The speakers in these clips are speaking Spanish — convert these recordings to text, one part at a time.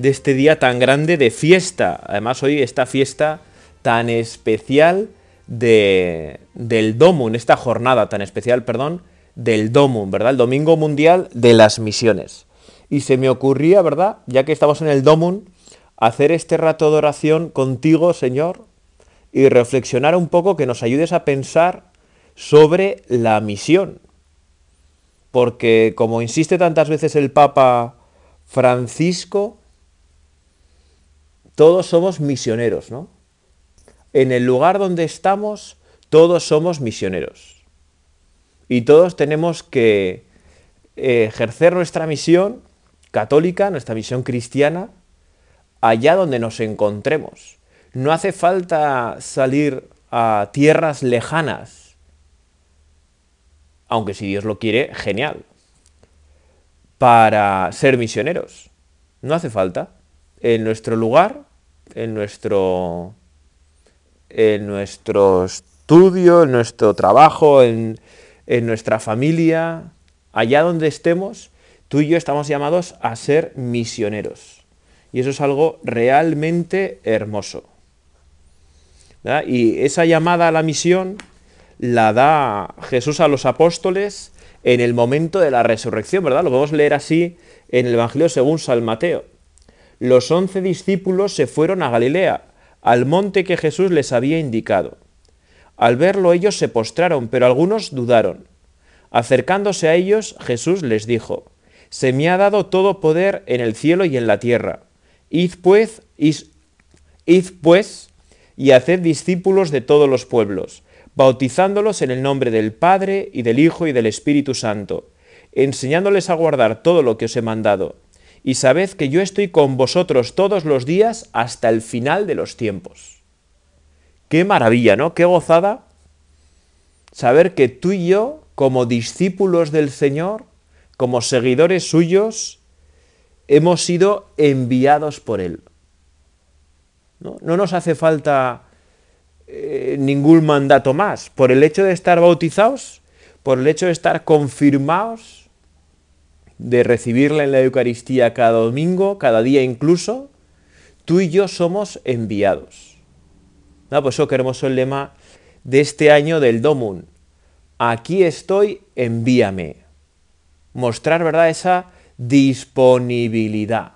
de este día tan grande de fiesta. Además, hoy esta fiesta tan especial de, del Domum, esta jornada tan especial, perdón, del Domum, ¿verdad? El Domingo Mundial de las Misiones. Y se me ocurría, ¿verdad? Ya que estamos en el Domum, hacer este rato de oración contigo, Señor, y reflexionar un poco, que nos ayudes a pensar sobre la misión. Porque, como insiste tantas veces el Papa Francisco, todos somos misioneros, ¿no? En el lugar donde estamos, todos somos misioneros. Y todos tenemos que eh, ejercer nuestra misión católica, nuestra misión cristiana, allá donde nos encontremos. No hace falta salir a tierras lejanas, aunque si Dios lo quiere, genial, para ser misioneros. No hace falta. En nuestro lugar en nuestro, en nuestro estudio, en nuestro trabajo, en, en nuestra familia, allá donde estemos, tú y yo estamos llamados a ser misioneros. Y eso es algo realmente hermoso. Y esa llamada a la misión la da Jesús a los apóstoles en el momento de la resurrección, ¿verdad? Lo podemos leer así en el Evangelio según San Mateo los once discípulos se fueron a Galilea, al monte que Jesús les había indicado. Al verlo ellos se postraron, pero algunos dudaron. Acercándose a ellos, Jesús les dijo, Se me ha dado todo poder en el cielo y en la tierra. Id pues, id, pues y haced discípulos de todos los pueblos, bautizándolos en el nombre del Padre y del Hijo y del Espíritu Santo, enseñándoles a guardar todo lo que os he mandado y sabed que yo estoy con vosotros todos los días hasta el final de los tiempos. Qué maravilla, ¿no? Qué gozada saber que tú y yo, como discípulos del Señor, como seguidores suyos, hemos sido enviados por Él. No, nos hace falta eh, ningún mandato más. Por el hecho de estar bautizados, por el hecho de estar confirmados, de recibirla en la Eucaristía cada domingo, cada día incluso, tú y yo somos enviados. Ah, pues eso qué hermoso el lema de este año del Domun. Aquí estoy, envíame. Mostrar, ¿verdad?, esa disponibilidad.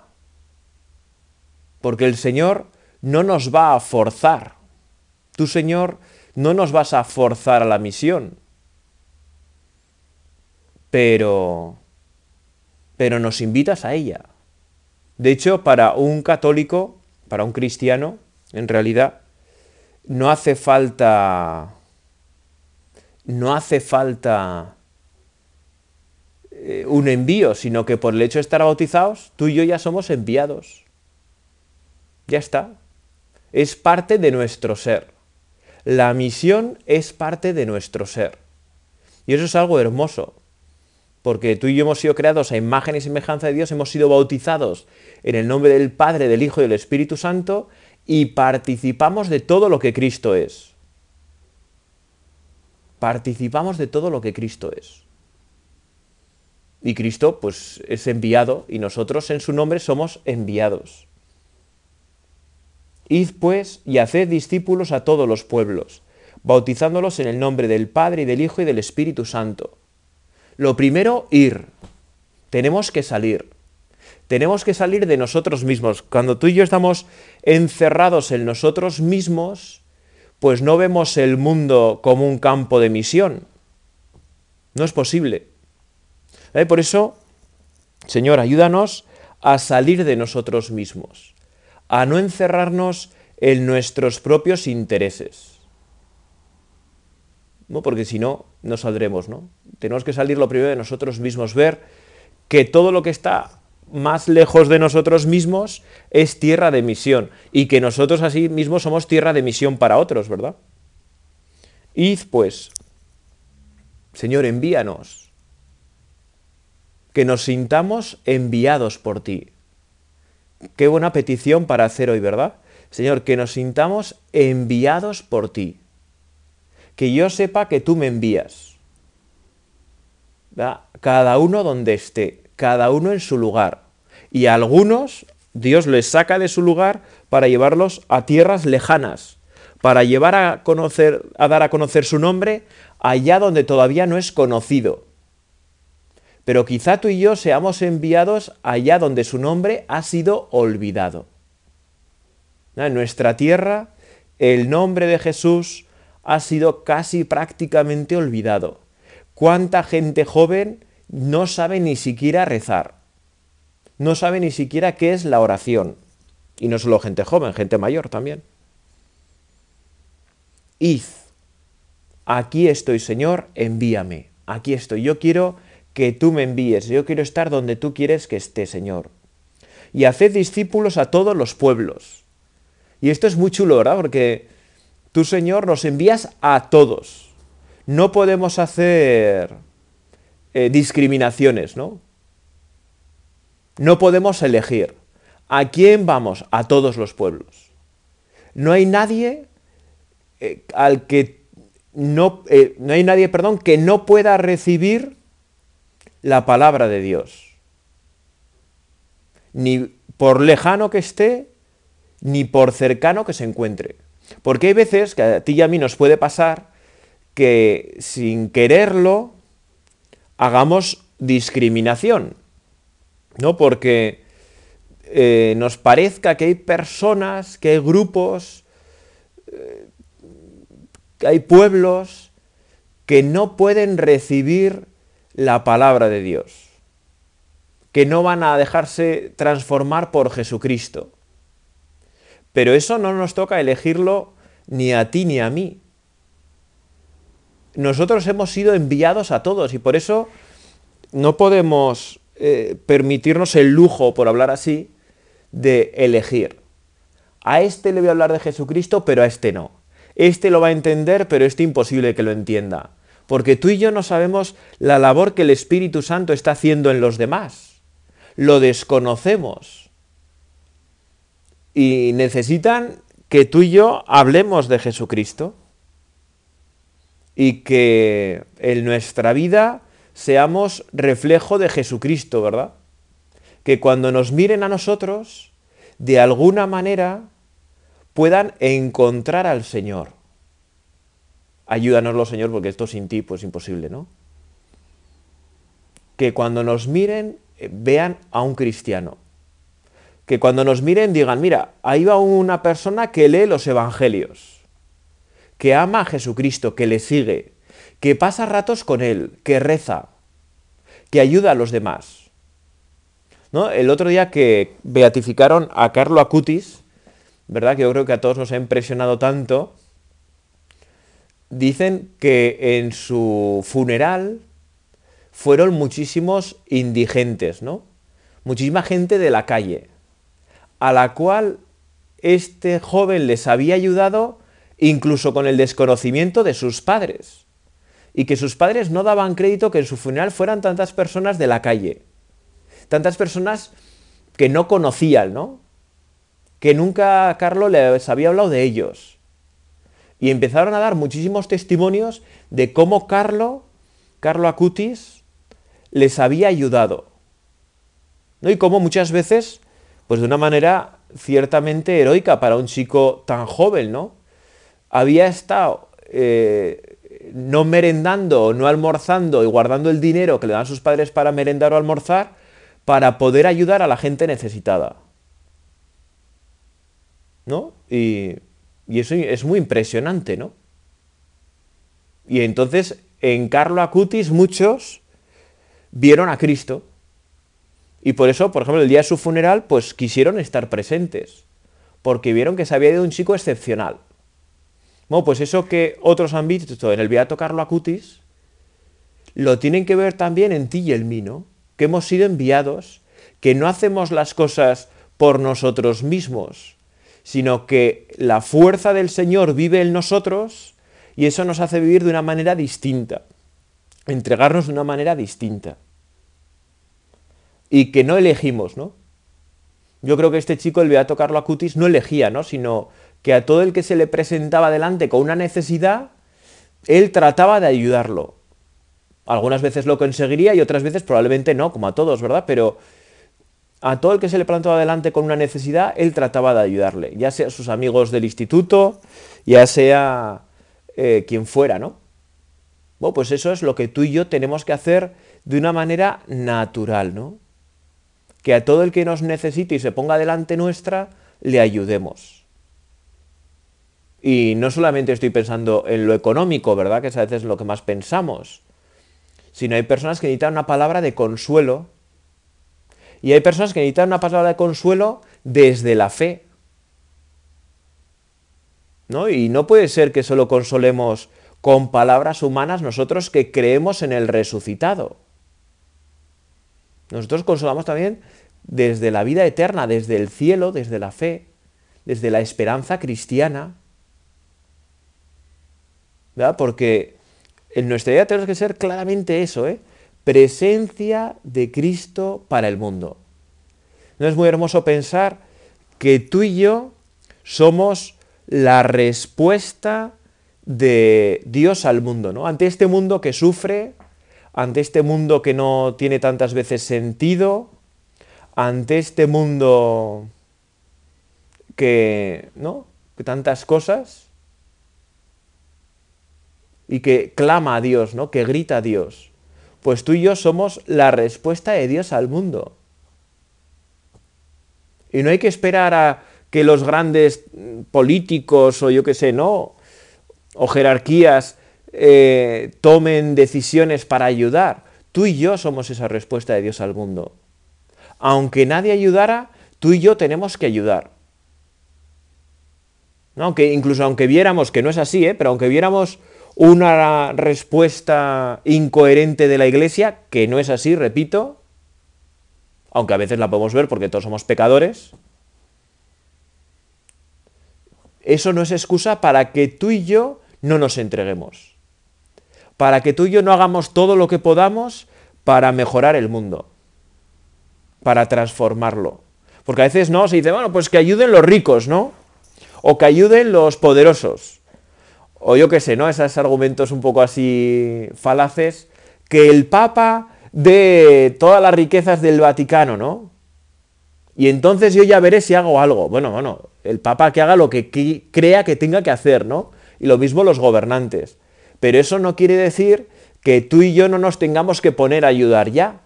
Porque el Señor no nos va a forzar. Tú, Señor, no nos vas a forzar a la misión. Pero pero nos invitas a ella. De hecho, para un católico, para un cristiano, en realidad, no hace falta, no hace falta eh, un envío, sino que por el hecho de estar bautizados, tú y yo ya somos enviados. Ya está. Es parte de nuestro ser. La misión es parte de nuestro ser. Y eso es algo hermoso porque tú y yo hemos sido creados a imagen y semejanza de Dios, hemos sido bautizados en el nombre del Padre, del Hijo y del Espíritu Santo, y participamos de todo lo que Cristo es. Participamos de todo lo que Cristo es. Y Cristo, pues, es enviado, y nosotros en su nombre somos enviados. Id pues y haced discípulos a todos los pueblos, bautizándolos en el nombre del Padre y del Hijo y del Espíritu Santo lo primero, ir. Tenemos que salir. Tenemos que salir de nosotros mismos. Cuando tú y yo estamos encerrados en nosotros mismos, pues no vemos el mundo como un campo de misión. No es posible. ¿Eh? Por eso, Señor, ayúdanos a salir de nosotros mismos, a no encerrarnos en nuestros propios intereses. ¿No? porque si no, no saldremos. ¿no? Tenemos que salir lo primero de nosotros mismos, ver que todo lo que está más lejos de nosotros mismos es tierra de misión y que nosotros así mismos somos tierra de misión para otros, ¿verdad? Id pues, Señor, envíanos, que nos sintamos enviados por ti. Qué buena petición para hacer hoy, ¿verdad? Señor, que nos sintamos enviados por ti. Que yo sepa que tú me envías. Cada uno donde esté, cada uno en su lugar. Y a algunos Dios les saca de su lugar para llevarlos a tierras lejanas, para llevar a conocer, a dar a conocer su nombre allá donde todavía no es conocido. Pero quizá tú y yo seamos enviados allá donde su nombre ha sido olvidado. En nuestra tierra, el nombre de Jesús ha sido casi prácticamente olvidado. ¿Cuánta gente joven no sabe ni siquiera rezar? No sabe ni siquiera qué es la oración. Y no solo gente joven, gente mayor también. Id, aquí estoy Señor, envíame. Aquí estoy. Yo quiero que tú me envíes. Yo quiero estar donde tú quieres que esté, Señor. Y haced discípulos a todos los pueblos. Y esto es muy chulo, ¿verdad? Porque tú, Señor, nos envías a todos. No podemos hacer eh, discriminaciones, ¿no? No podemos elegir. ¿A quién vamos? A todos los pueblos. No hay nadie eh, al que no, eh, no hay nadie, perdón, que no pueda recibir la palabra de Dios. Ni por lejano que esté, ni por cercano que se encuentre. Porque hay veces que a ti y a mí nos puede pasar que sin quererlo hagamos discriminación, ¿no? Porque eh, nos parezca que hay personas, que hay grupos, eh, que hay pueblos que no pueden recibir la palabra de Dios, que no van a dejarse transformar por Jesucristo. Pero eso no nos toca elegirlo ni a ti ni a mí nosotros hemos sido enviados a todos y por eso no podemos eh, permitirnos el lujo, por hablar así, de elegir. A este le voy a hablar de Jesucristo, pero a este no. Este lo va a entender, pero este imposible que lo entienda. Porque tú y yo no sabemos la labor que el Espíritu Santo está haciendo en los demás. Lo desconocemos. Y necesitan que tú y yo hablemos de Jesucristo y que en nuestra vida seamos reflejo de Jesucristo, ¿verdad? Que cuando nos miren a nosotros, de alguna manera puedan encontrar al Señor. Ayúdanoslo, Señor, porque esto sin ti pues imposible, ¿no? Que cuando nos miren eh, vean a un cristiano. Que cuando nos miren digan, mira, ahí va una persona que lee los evangelios que ama a Jesucristo, que le sigue, que pasa ratos con Él, que reza, que ayuda a los demás. ¿No? El otro día que beatificaron a Carlo Acutis, ¿verdad? Que yo creo que a todos nos ha impresionado tanto, dicen que en su funeral fueron muchísimos indigentes, ¿no? Muchísima gente de la calle, a la cual este joven les había ayudado incluso con el desconocimiento de sus padres. Y que sus padres no daban crédito que en su funeral fueran tantas personas de la calle. Tantas personas que no conocían, ¿no? Que nunca Carlos les había hablado de ellos. Y empezaron a dar muchísimos testimonios de cómo Carlo, Carlo Acutis, les había ayudado. ¿no? Y cómo muchas veces, pues de una manera ciertamente heroica para un chico tan joven, ¿no? había estado eh, no merendando, no almorzando y guardando el dinero que le dan sus padres para merendar o almorzar para poder ayudar a la gente necesitada. ¿No? Y, y eso es muy impresionante, ¿no? Y entonces en Carlo Acutis muchos vieron a Cristo. Y por eso, por ejemplo, el día de su funeral, pues quisieron estar presentes. Porque vieron que se había ido un chico excepcional. Bueno, pues eso que otros han visto en el Beato Carlo Acutis, lo tienen que ver también en ti y en mí, ¿no? Que hemos sido enviados, que no hacemos las cosas por nosotros mismos, sino que la fuerza del Señor vive en nosotros y eso nos hace vivir de una manera distinta, entregarnos de una manera distinta. Y que no elegimos, ¿no? Yo creo que este chico, el Beato Carlo Acutis, no elegía, ¿no? Sino que a todo el que se le presentaba delante con una necesidad, él trataba de ayudarlo. Algunas veces lo conseguiría y otras veces probablemente no, como a todos, ¿verdad? Pero a todo el que se le plantaba delante con una necesidad, él trataba de ayudarle, ya sea sus amigos del instituto, ya sea eh, quien fuera, ¿no? Bueno, pues eso es lo que tú y yo tenemos que hacer de una manera natural, ¿no? Que a todo el que nos necesite y se ponga delante nuestra, le ayudemos. Y no solamente estoy pensando en lo económico, ¿verdad? Que es a veces lo que más pensamos, sino hay personas que necesitan una palabra de consuelo y hay personas que necesitan una palabra de consuelo desde la fe. ¿No? Y no puede ser que solo consolemos con palabras humanas nosotros que creemos en el resucitado. Nosotros consolamos también desde la vida eterna, desde el cielo, desde la fe, desde la esperanza cristiana. ¿Verdad? Porque en nuestra vida tenemos que ser claramente eso, ¿eh? presencia de Cristo para el mundo. ¿No es muy hermoso pensar que tú y yo somos la respuesta de Dios al mundo, ¿no? Ante este mundo que sufre, ante este mundo que no tiene tantas veces sentido, ante este mundo que, ¿no? Que tantas cosas y que clama a Dios, ¿no? Que grita a Dios. Pues tú y yo somos la respuesta de Dios al mundo. Y no hay que esperar a que los grandes políticos o yo qué sé, ¿no? O jerarquías eh, tomen decisiones para ayudar. Tú y yo somos esa respuesta de Dios al mundo. Aunque nadie ayudara, tú y yo tenemos que ayudar. ¿No? Aunque, incluso aunque viéramos, que no es así, ¿eh? pero aunque viéramos una respuesta incoherente de la iglesia, que no es así, repito, aunque a veces la podemos ver porque todos somos pecadores, eso no es excusa para que tú y yo no nos entreguemos, para que tú y yo no hagamos todo lo que podamos para mejorar el mundo, para transformarlo. Porque a veces no, se dice, bueno, pues que ayuden los ricos, ¿no? O que ayuden los poderosos o yo qué sé, ¿no? Esos argumentos un poco así falaces, que el Papa dé todas las riquezas del Vaticano, ¿no? Y entonces yo ya veré si hago algo. Bueno, bueno, el Papa que haga lo que crea que tenga que hacer, ¿no? Y lo mismo los gobernantes. Pero eso no quiere decir que tú y yo no nos tengamos que poner a ayudar ya.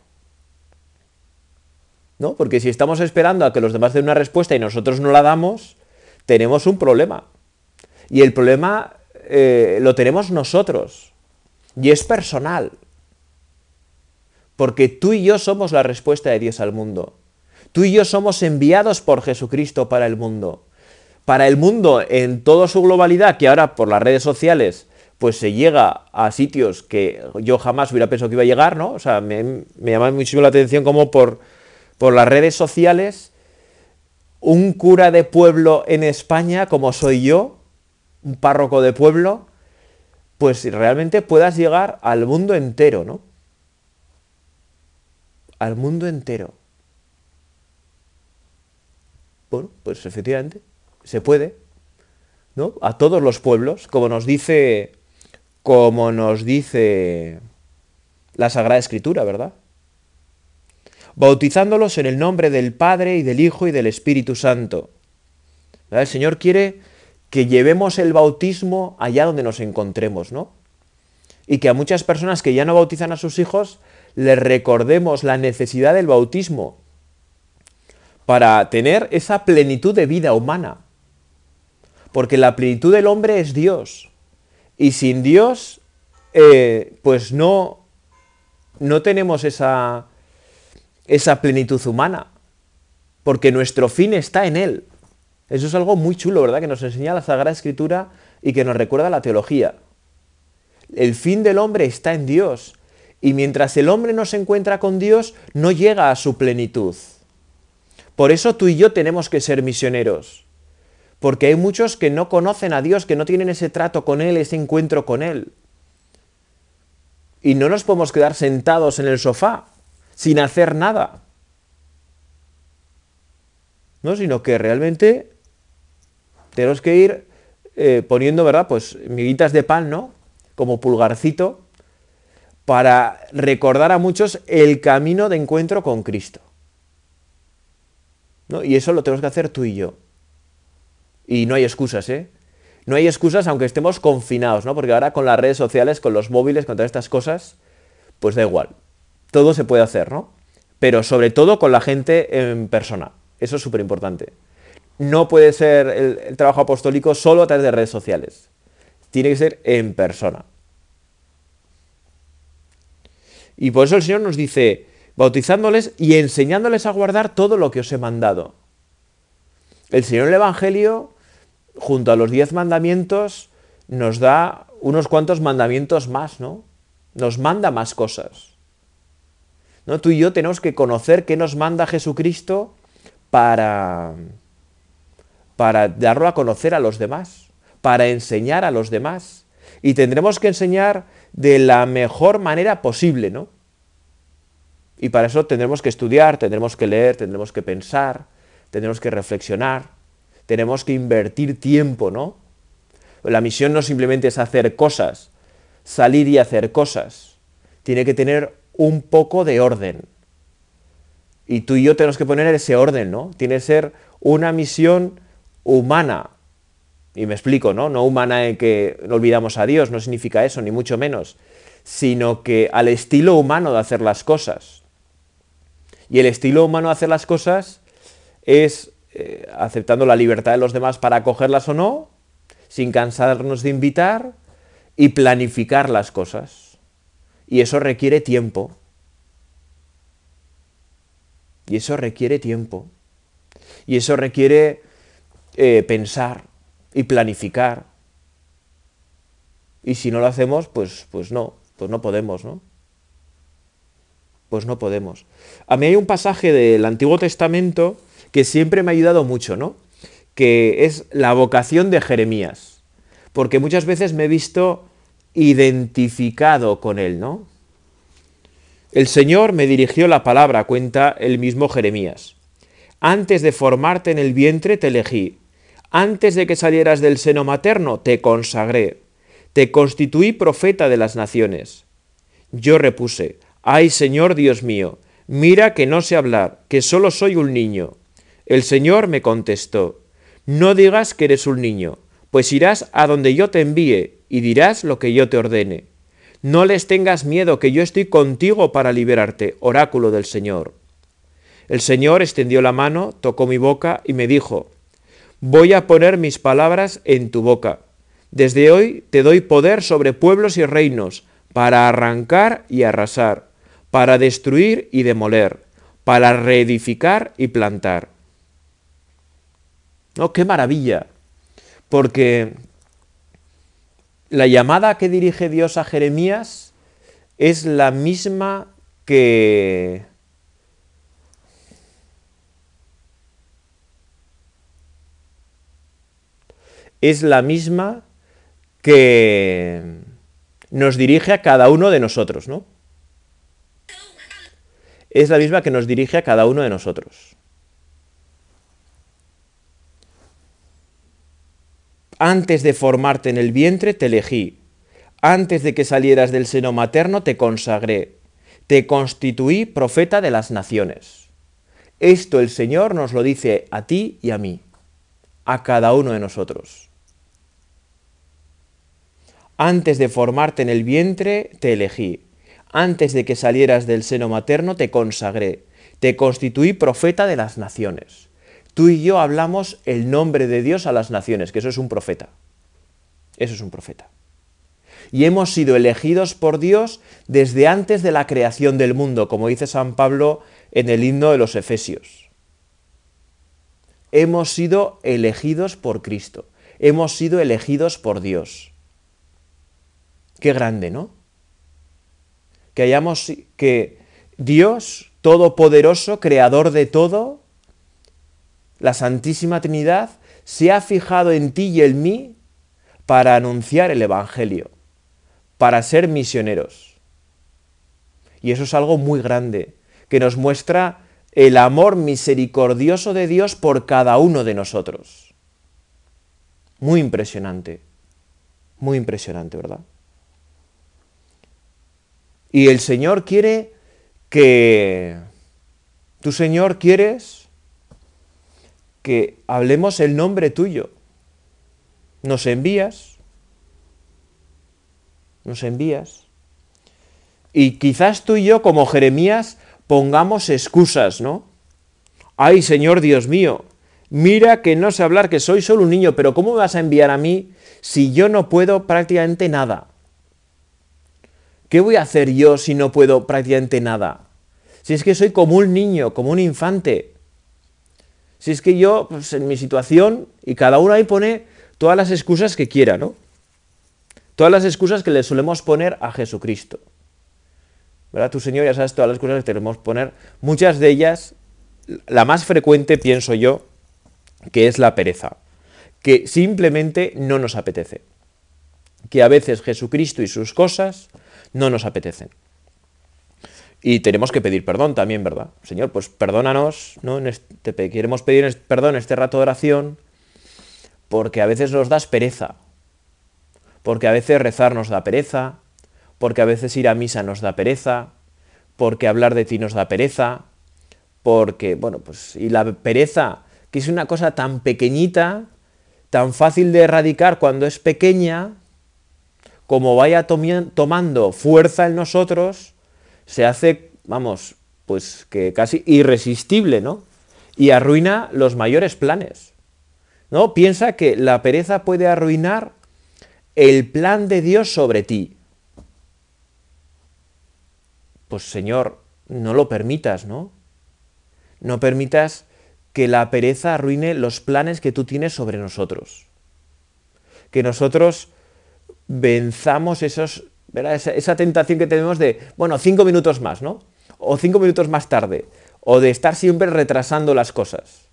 ¿No? Porque si estamos esperando a que los demás den una respuesta y nosotros no la damos, tenemos un problema. Y el problema eh, lo tenemos nosotros. Y es personal. Porque tú y yo somos la respuesta de Dios al mundo. Tú y yo somos enviados por Jesucristo para el mundo. Para el mundo en toda su globalidad, que ahora por las redes sociales pues se llega a sitios que yo jamás hubiera pensado que iba a llegar, ¿no? O sea, me, llama muchísimo la atención como por, por las redes sociales un cura de pueblo en España, como soy yo, un párroco de pueblo, pues realmente puedas llegar al mundo entero, ¿no? Al mundo entero. Bueno, pues efectivamente, se puede, ¿no? A todos los pueblos, como nos dice, como nos dice la Sagrada Escritura, ¿verdad? Bautizándolos en el nombre del Padre y del Hijo y del Espíritu Santo. El Señor quiere que llevemos el bautismo allá donde nos encontremos, ¿no? Y que a muchas personas que ya no bautizan a sus hijos les recordemos la necesidad del bautismo para tener esa plenitud de vida humana. Porque la plenitud del hombre es Dios. Y sin Dios, eh, pues no, no tenemos esa, esa plenitud humana. Porque nuestro fin está en Él. Eso es algo muy chulo, ¿verdad? Que nos enseña la Sagrada Escritura y que nos recuerda la teología. El fin del hombre está en Dios. Y mientras el hombre no se encuentra con Dios, no llega a su plenitud. Por eso tú y yo tenemos que ser misioneros. Porque hay muchos que no conocen a Dios, que no tienen ese trato con Él, ese encuentro con Él. Y no nos podemos quedar sentados en el sofá sin hacer nada. ¿No? Sino que realmente tenemos que ir eh, poniendo, ¿verdad? Pues miguitas de pan, ¿no? Como pulgarcito, para recordar a muchos el camino de encuentro con Cristo. ¿No? Y eso lo tenemos que hacer tú y yo. Y no hay excusas, ¿eh? No hay excusas aunque estemos confinados, ¿no? Porque ahora con las redes sociales, con los móviles, con todas estas cosas, pues da igual. Todo se puede hacer, ¿no? Pero sobre todo con la gente en persona. Eso es súper importante. No puede ser el, trabajo apostólico solo a través de redes sociales. Tiene que ser en persona. Y por eso el Señor nos dice, bautizándoles y enseñándoles a guardar todo lo que os he mandado. El Señor en el Evangelio junto a los diez mandamientos, nos da unos cuantos mandamientos más, ¿no? Nos manda más cosas. ¿No? Tú y yo tenemos que conocer qué nos manda Jesucristo para, para darlo a conocer a los demás, para enseñar a los demás. Y tendremos que enseñar de la mejor manera posible, ¿no? Y para eso tendremos que estudiar, tendremos que leer, tendremos que pensar, tendremos que reflexionar tenemos que invertir tiempo, ¿no? La misión no simplemente es hacer cosas, salir y hacer cosas. Tiene que tener un poco de orden. Y tú y yo tenemos que poner ese orden, ¿no? Tiene que ser una misión humana. Y me explico, ¿no? No humana en que olvidamos a Dios, no significa eso, ni mucho menos, sino que al estilo humano de hacer las cosas. Y el estilo humano de hacer las cosas es eh, aceptando la libertad de los demás para acogerlas o no, sin cansarnos de invitar y planificar las cosas. Y eso requiere tiempo. Y eso requiere tiempo. Y eso requiere eh, pensar y planificar. Y si no lo hacemos, pues, pues no, pues no podemos, ¿no? Pues no podemos. A mí hay un pasaje del Antiguo Testamento que siempre me ha ayudado mucho, ¿no? Que es la vocación de Jeremías. Porque muchas veces me he visto identificado con él, ¿no? El Señor me dirigió la palabra, cuenta el mismo Jeremías. Antes de formarte en el vientre te elegí. Antes de que salieras del seno materno te consagré. Te constituí profeta de las naciones. Yo repuse, ay Señor Dios mío, mira que no sé hablar, que solo soy un niño. El Señor me contestó, no digas que eres un niño, pues irás a donde yo te envíe y dirás lo que yo te ordene. No les tengas miedo, que yo estoy contigo para liberarte, oráculo del Señor. El Señor extendió la mano, tocó mi boca y me dijo, Voy a poner mis palabras en tu boca. Desde hoy te doy poder sobre pueblos y reinos, para arrancar y arrasar, para destruir y demoler, para reedificar y plantar. ¿No? ¡Qué maravilla! Porque la llamada que dirige Dios a Jeremías es la misma que es la misma que nos dirige a cada uno de nosotros, ¿no? Es la misma que nos dirige a cada uno de nosotros. Antes de formarte en el vientre te elegí. Antes de que salieras del seno materno te consagré. Te constituí profeta de las naciones. Esto el Señor nos lo dice a ti y a mí, a cada uno de nosotros. Antes de formarte en el vientre te elegí. Antes de que salieras del seno materno te consagré. Te constituí profeta de las naciones tú y yo hablamos el nombre de Dios a las naciones, que eso es un profeta. Eso es un profeta. Y hemos sido elegidos por Dios desde antes de la creación del mundo, como dice San Pablo en el himno de los Efesios. Hemos sido elegidos por Cristo. Hemos sido elegidos por Dios. Qué grande, ¿no? Que hayamos que Dios todopoderoso, creador de todo, la Santísima Trinidad, se ha fijado en ti y en mí para anunciar el Evangelio, para ser misioneros. Y eso es algo muy grande, que nos muestra el amor misericordioso de Dios por cada uno de nosotros. Muy impresionante, muy impresionante, ¿verdad? Y el Señor quiere que... Tu Señor quieres que hablemos el nombre tuyo. Nos envías, nos envías. Y quizás tú y yo, como Jeremías, pongamos excusas, ¿no? Ay, Señor Dios mío, mira que no sé hablar, que soy solo un niño, pero ¿cómo me vas a enviar a mí si yo no puedo prácticamente nada? ¿Qué voy a hacer yo si no puedo prácticamente nada? Si es que soy como un niño, como un infante. Si es que yo, pues en mi situación, y cada uno ahí pone todas las excusas que quiera, ¿no? Todas las excusas que le solemos poner a Jesucristo. ¿Verdad? Tu Señor ya sabes todas las excusas que tenemos poner. Muchas de ellas, la más frecuente, pienso yo, que es la pereza. Que simplemente no nos apetece. Que a veces Jesucristo y sus cosas no nos apetecen. Y tenemos que pedir perdón también, ¿verdad? Señor, pues perdónanos, ¿no? Te queremos pedir perdón este rato de oración, porque a veces nos das pereza, porque a veces rezar nos da pereza, porque a veces ir a misa nos da pereza, porque hablar de ti nos da pereza, porque, bueno, pues, y la pereza, que es una cosa tan pequeñita, tan fácil de erradicar cuando es pequeña, como vaya tomando fuerza en nosotros, se hace, vamos, pues que casi irresistible, ¿no? Y arruina los mayores planes. ¿No? Piensa que la pereza puede arruinar el plan de Dios sobre ti. Pues Señor, no lo permitas, ¿no? No permitas que la pereza arruine los planes que tú tienes sobre nosotros. Que nosotros venzamos esos esa, tentación que tenemos de, bueno, cinco minutos más, ¿no? O cinco minutos más tarde. O de estar siempre retrasando las cosas.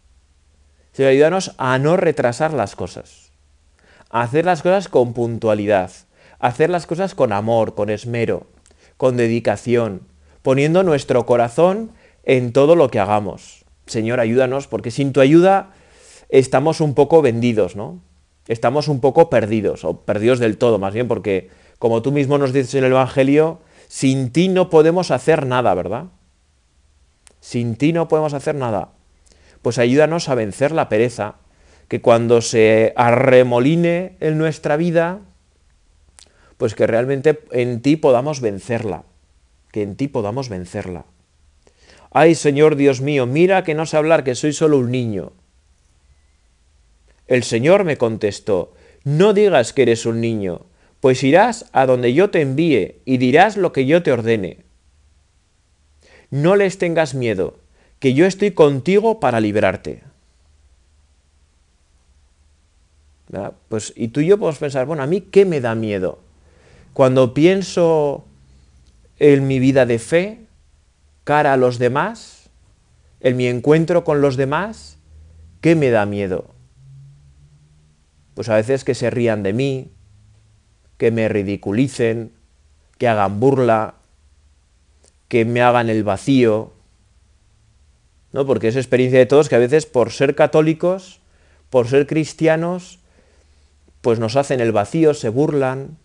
Señor, ayúdanos a no retrasar las cosas. A hacer las cosas con puntualidad. A hacer las cosas con amor, con esmero, con dedicación, poniendo nuestro corazón en todo lo que hagamos. Señor, ayúdanos, porque sin tu ayuda estamos un poco vendidos, ¿no? Estamos un poco perdidos, o perdidos del todo, más bien, porque como tú mismo nos dices en el Evangelio, sin ti no podemos hacer nada, ¿verdad? Sin ti no podemos hacer nada. Pues ayúdanos a vencer la pereza, que cuando se arremoline en nuestra vida, pues que realmente en ti podamos vencerla, que en ti podamos vencerla. Ay Señor Dios mío, mira que no sé hablar, que soy solo un niño. El Señor me contestó, no digas que eres un niño, pues irás a donde yo te envíe y dirás lo que yo te ordene. No les tengas miedo, que yo estoy contigo para librarte. Pues, y tú y yo podemos pensar, bueno, a mí qué me da miedo. Cuando pienso en mi vida de fe, cara a los demás, en mi encuentro con los demás, ¿qué me da miedo? Pues a veces que se rían de mí, que me ridiculicen, que hagan burla, que me hagan el vacío, ¿no? Porque es experiencia de todos que a veces por ser católicos, por ser cristianos, pues nos hacen el vacío, se burlan.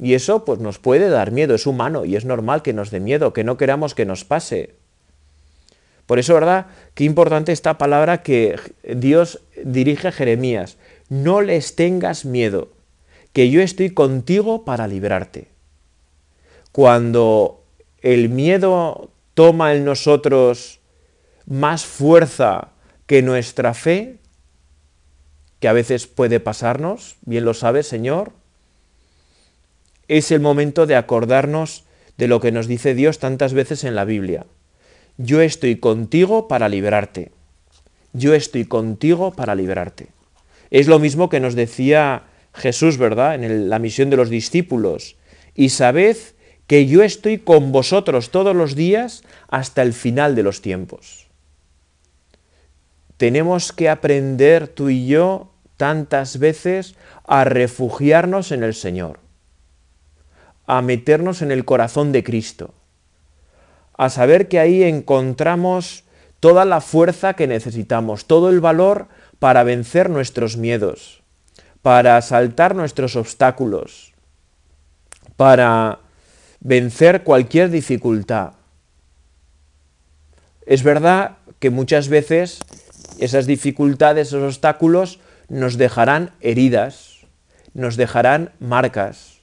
Y eso pues nos puede dar miedo, es humano y es normal que nos dé miedo, que no queramos que nos pase. Por eso, ¿verdad? Qué importante esta palabra que Dios dirige a Jeremías. No les tengas miedo que yo estoy contigo para librarte. Cuando el miedo toma en nosotros más fuerza que nuestra fe, que a veces puede pasarnos, bien lo sabes, Señor, es el momento de acordarnos de lo que nos dice Dios tantas veces en la Biblia. Yo estoy contigo para librarte. Yo estoy contigo para librarte. Es lo mismo que nos decía Jesús, ¿verdad? En la misión de los discípulos. Y sabed que yo estoy con vosotros todos los días hasta el final de los tiempos. tenemos que aprender tú y yo tantas veces a refugiarnos en el Señor, a meternos en el corazón de Cristo, a saber que ahí encontramos toda la fuerza que necesitamos, todo el valor para vencer nuestros miedos, para saltar nuestros obstáculos, para vencer cualquier dificultad. Es verdad que muchas veces esas dificultades, esos obstáculos nos dejarán heridas, nos dejarán marcas.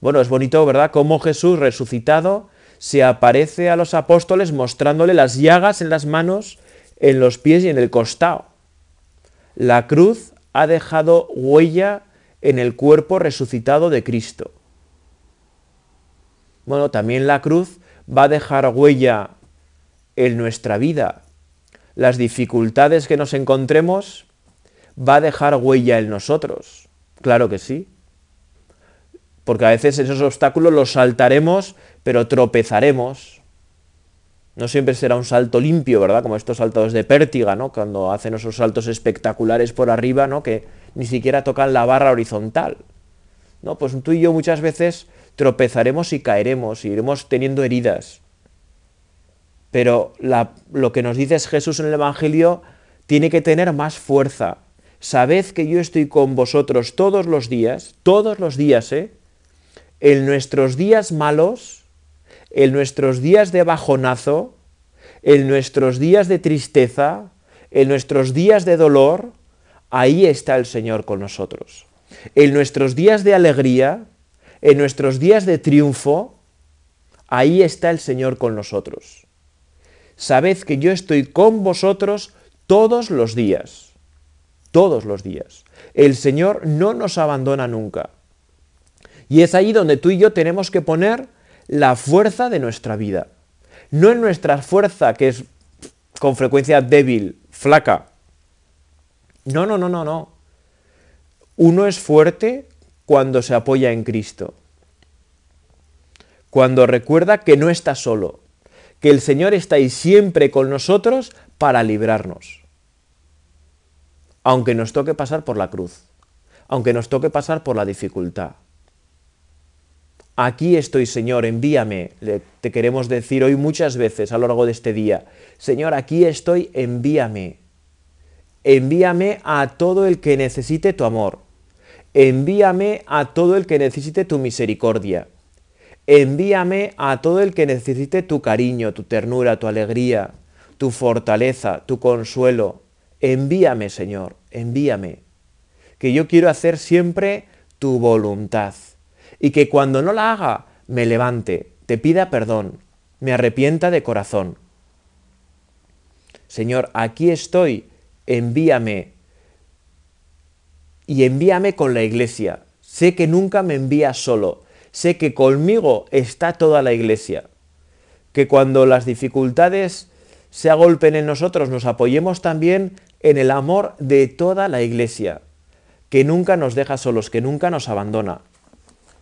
Bueno, es bonito, ¿verdad?, cómo Jesús resucitado se aparece a los apóstoles mostrándole las llagas en las manos, en los pies y en el costado. La cruz ha dejado huella en el cuerpo resucitado de Cristo. Bueno, también la cruz va a dejar huella en nuestra vida. Las dificultades que nos encontremos va a dejar huella en nosotros. Claro que sí. Porque a veces esos obstáculos los saltaremos, pero tropezaremos. No siempre será un salto limpio, ¿verdad? Como estos saltos de pértiga, ¿no? Cuando hacen esos saltos espectaculares por arriba, ¿no? Que ni siquiera tocan la barra horizontal. ¿No? Pues tú y yo muchas veces tropezaremos y caeremos y iremos teniendo heridas. Pero lo que nos dice Jesús en el Evangelio tiene que tener más fuerza. Sabed que yo estoy con vosotros todos los días, todos los días, ¿eh? En nuestros días malos, en nuestros días de bajonazo, en nuestros días de tristeza, en nuestros días de dolor, ahí está el Señor con nosotros. En nuestros días de alegría, en nuestros días de triunfo, ahí está el Señor con nosotros. Sabed que yo estoy con vosotros todos los días, todos los días. El Señor no nos abandona nunca. Y es ahí donde tú y yo tenemos que poner la fuerza de nuestra vida. No en nuestra fuerza, que es con frecuencia débil, flaca. No, no, no, no, no. Uno es fuerte cuando se apoya en Cristo. Cuando recuerda que no está solo, que el Señor está ahí siempre con nosotros para librarnos. Aunque nos toque pasar por la cruz, aunque nos toque pasar por la dificultad. Aquí estoy, Señor, envíame. te queremos decir hoy muchas veces a lo largo de este día. Señor, aquí estoy, envíame. Envíame a todo el que necesite tu amor. Envíame a todo el que necesite tu misericordia. Envíame a todo el que necesite tu cariño, tu ternura, tu alegría, tu fortaleza, tu consuelo. Envíame, Señor, envíame. Que yo quiero hacer siempre tu voluntad. Y que cuando no la haga, me levante, te pida perdón, me arrepienta de corazón. Señor, aquí estoy, envíame y envíame con la iglesia. Sé que nunca me envías solo, sé que conmigo está toda la iglesia. Que cuando las dificultades se agolpen en nosotros, nos apoyemos también en el amor de toda la iglesia, que nunca nos deja solos, que nunca nos abandona.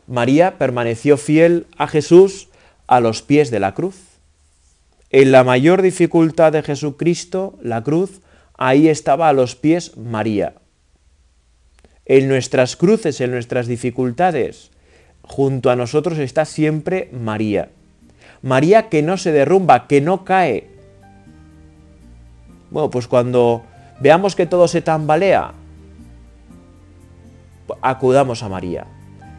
María permaneció fiel a Jesús a los pies de la cruz. En la mayor dificultad de Jesucristo, la cruz, ahí estaba a los pies María en nuestras cruces, en nuestras dificultades, junto a nosotros está siempre María. María que no se derrumba, que no cae. Bueno, pues cuando veamos que todo se tambalea, acudamos a María,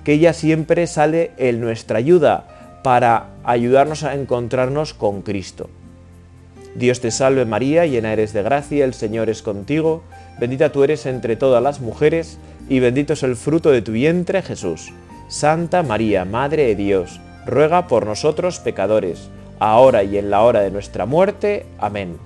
que ella siempre sale en nuestra ayuda para ayudarnos a encontrarnos con Cristo. Dios te salve María, llena eres de gracia, el Señor es contigo, bendita tú eres entre todas las mujeres, y bendito es el fruto de tu vientre, Jesús. Santa María, Madre de Dios, ruega por nosotros pecadores, ahora y en la hora de nuestra muerte. Amén.